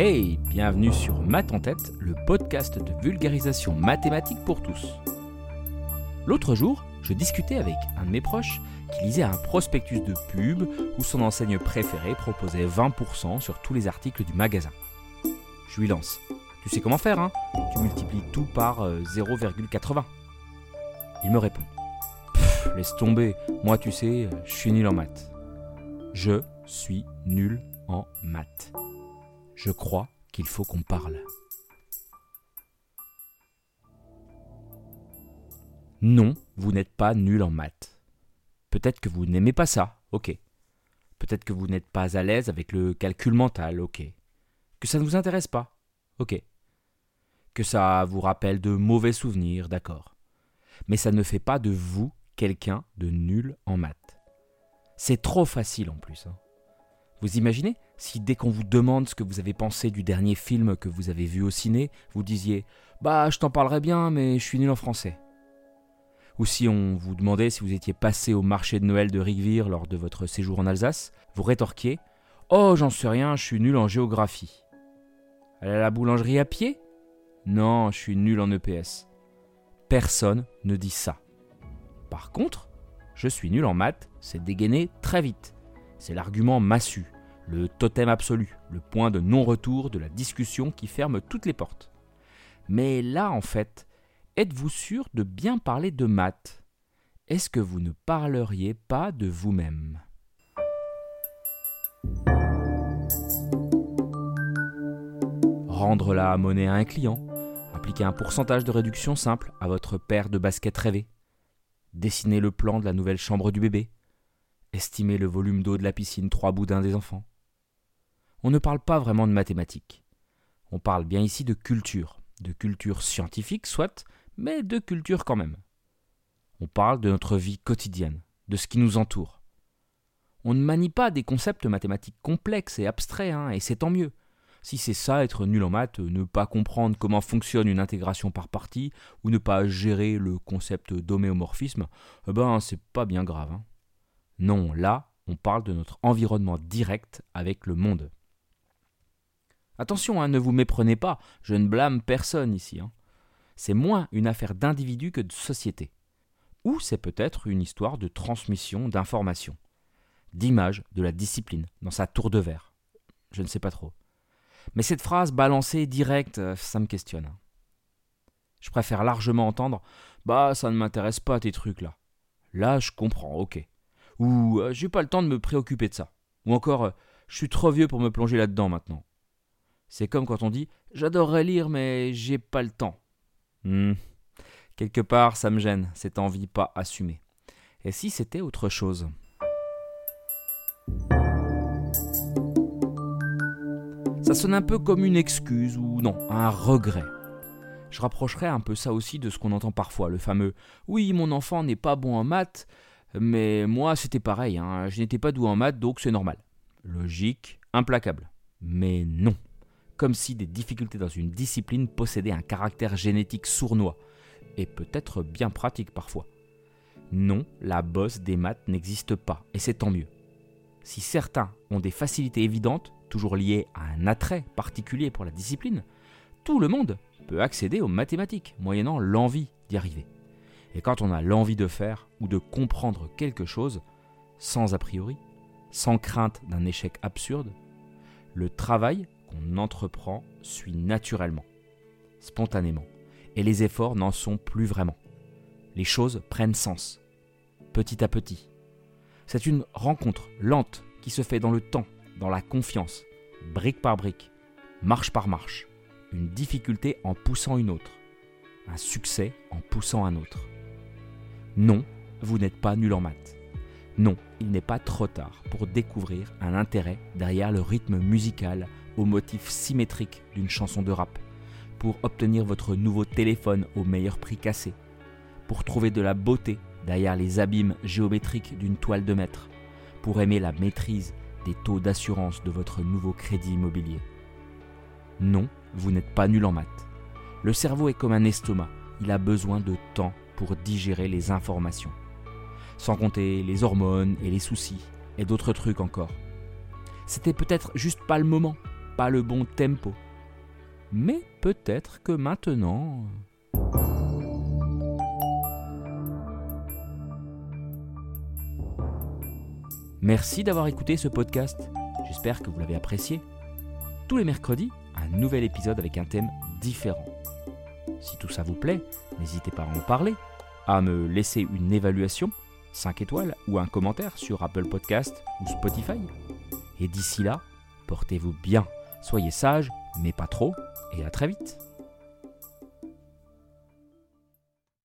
Hey, bienvenue sur Math en tête, le podcast de vulgarisation mathématique pour tous. L'autre jour, je discutais avec un de mes proches qui lisait un prospectus de pub où son enseigne préférée proposait 20% sur tous les articles du magasin. Je lui lance. Tu sais comment faire, hein? Tu multiplies tout par 0,80. Euh, Il me répond. laisse tomber, moi tu sais, je suis nul en maths. Je suis nul en maths. Je crois qu'il faut qu'on parle. Non, vous n'êtes pas nul en maths. Peut-être que vous n'aimez pas ça, ok. Peut-être que vous n'êtes pas à l'aise avec le calcul mental, ok. Que ça ne vous intéresse pas, ok. Que ça vous rappelle de mauvais souvenirs, d'accord. Mais ça ne fait pas de vous quelqu'un de nul en maths. C'est trop facile en plus. Hein. Vous imaginez si dès qu'on vous demande ce que vous avez pensé du dernier film que vous avez vu au ciné, vous disiez Bah, je t'en parlerai bien, mais je suis nul en français. Ou si on vous demandait si vous étiez passé au marché de Noël de Rigvire lors de votre séjour en Alsace, vous rétorquiez Oh, j'en sais rien, je suis nul en géographie. Aller à la boulangerie à pied? Non, je suis nul en EPS. Personne ne dit ça. Par contre, je suis nul en maths, c'est dégainé très vite. C'est l'argument massu, le totem absolu, le point de non-retour de la discussion qui ferme toutes les portes. Mais là, en fait, êtes-vous sûr de bien parler de maths? Est-ce que vous ne parleriez pas de vous-même? Rendre la monnaie à un client, appliquer un pourcentage de réduction simple à votre paire de baskets rêvées, dessiner le plan de la nouvelle chambre du bébé, estimer le volume d'eau de la piscine trois boudins des enfants. On ne parle pas vraiment de mathématiques. On parle bien ici de culture, de culture scientifique soit, mais de culture quand même. On parle de notre vie quotidienne, de ce qui nous entoure. On ne manie pas des concepts mathématiques complexes et abstraits, hein, et c'est tant mieux. Si c'est ça, être nul en maths, ne pas comprendre comment fonctionne une intégration par partie, ou ne pas gérer le concept d'homéomorphisme, eh ben c'est pas bien grave. Hein. Non, là, on parle de notre environnement direct avec le monde. Attention, hein, ne vous méprenez pas, je ne blâme personne ici. Hein. C'est moins une affaire d'individu que de société. Ou c'est peut-être une histoire de transmission d'informations, d'image de la discipline dans sa tour de verre. Je ne sais pas trop. Mais cette phrase balancée directe, euh, ça me questionne. Je préfère largement entendre Bah, ça ne m'intéresse pas tes trucs là. Là, je comprends, ok. Ou euh, j'ai pas le temps de me préoccuper de ça. Ou encore, euh, je suis trop vieux pour me plonger là-dedans maintenant. C'est comme quand on dit J'adorerais lire, mais j'ai pas le temps. Hmm. Quelque part, ça me gêne, cette envie pas assumée. Et si c'était autre chose? Ça sonne un peu comme une excuse ou non, un regret. Je rapprocherais un peu ça aussi de ce qu'on entend parfois, le fameux Oui, mon enfant n'est pas bon en maths, mais moi c'était pareil, hein. je n'étais pas doux en maths donc c'est normal. Logique, implacable. Mais non. Comme si des difficultés dans une discipline possédaient un caractère génétique sournois, et peut-être bien pratique parfois. Non, la bosse des maths n'existe pas, et c'est tant mieux. Si certains ont des facilités évidentes, toujours liées à un attrait particulier pour la discipline, tout le monde peut accéder aux mathématiques, moyennant l'envie d'y arriver. Et quand on a l'envie de faire ou de comprendre quelque chose, sans a priori, sans crainte d'un échec absurde, le travail qu'on entreprend suit naturellement, spontanément, et les efforts n'en sont plus vraiment. Les choses prennent sens, petit à petit. C'est une rencontre lente qui se fait dans le temps, dans la confiance, brique par brique, marche par marche, une difficulté en poussant une autre, un succès en poussant un autre. Non, vous n'êtes pas nul en maths. Non, il n'est pas trop tard pour découvrir un intérêt derrière le rythme musical au motif symétrique d'une chanson de rap, pour obtenir votre nouveau téléphone au meilleur prix cassé, pour trouver de la beauté derrière les abîmes géométriques d'une toile de maître, pour aimer la maîtrise des taux d'assurance de votre nouveau crédit immobilier. Non, vous n'êtes pas nul en maths. Le cerveau est comme un estomac, il a besoin de temps pour digérer les informations. Sans compter les hormones et les soucis, et d'autres trucs encore. C'était peut-être juste pas le moment, pas le bon tempo. Mais peut-être que maintenant... Merci d'avoir écouté ce podcast. J'espère que vous l'avez apprécié. Tous les mercredis, un nouvel épisode avec un thème différent. Si tout ça vous plaît, n'hésitez pas à en parler, à me laisser une évaluation, 5 étoiles ou un commentaire sur Apple Podcast ou Spotify. Et d'ici là, portez-vous bien, soyez sages, mais pas trop, et à très vite.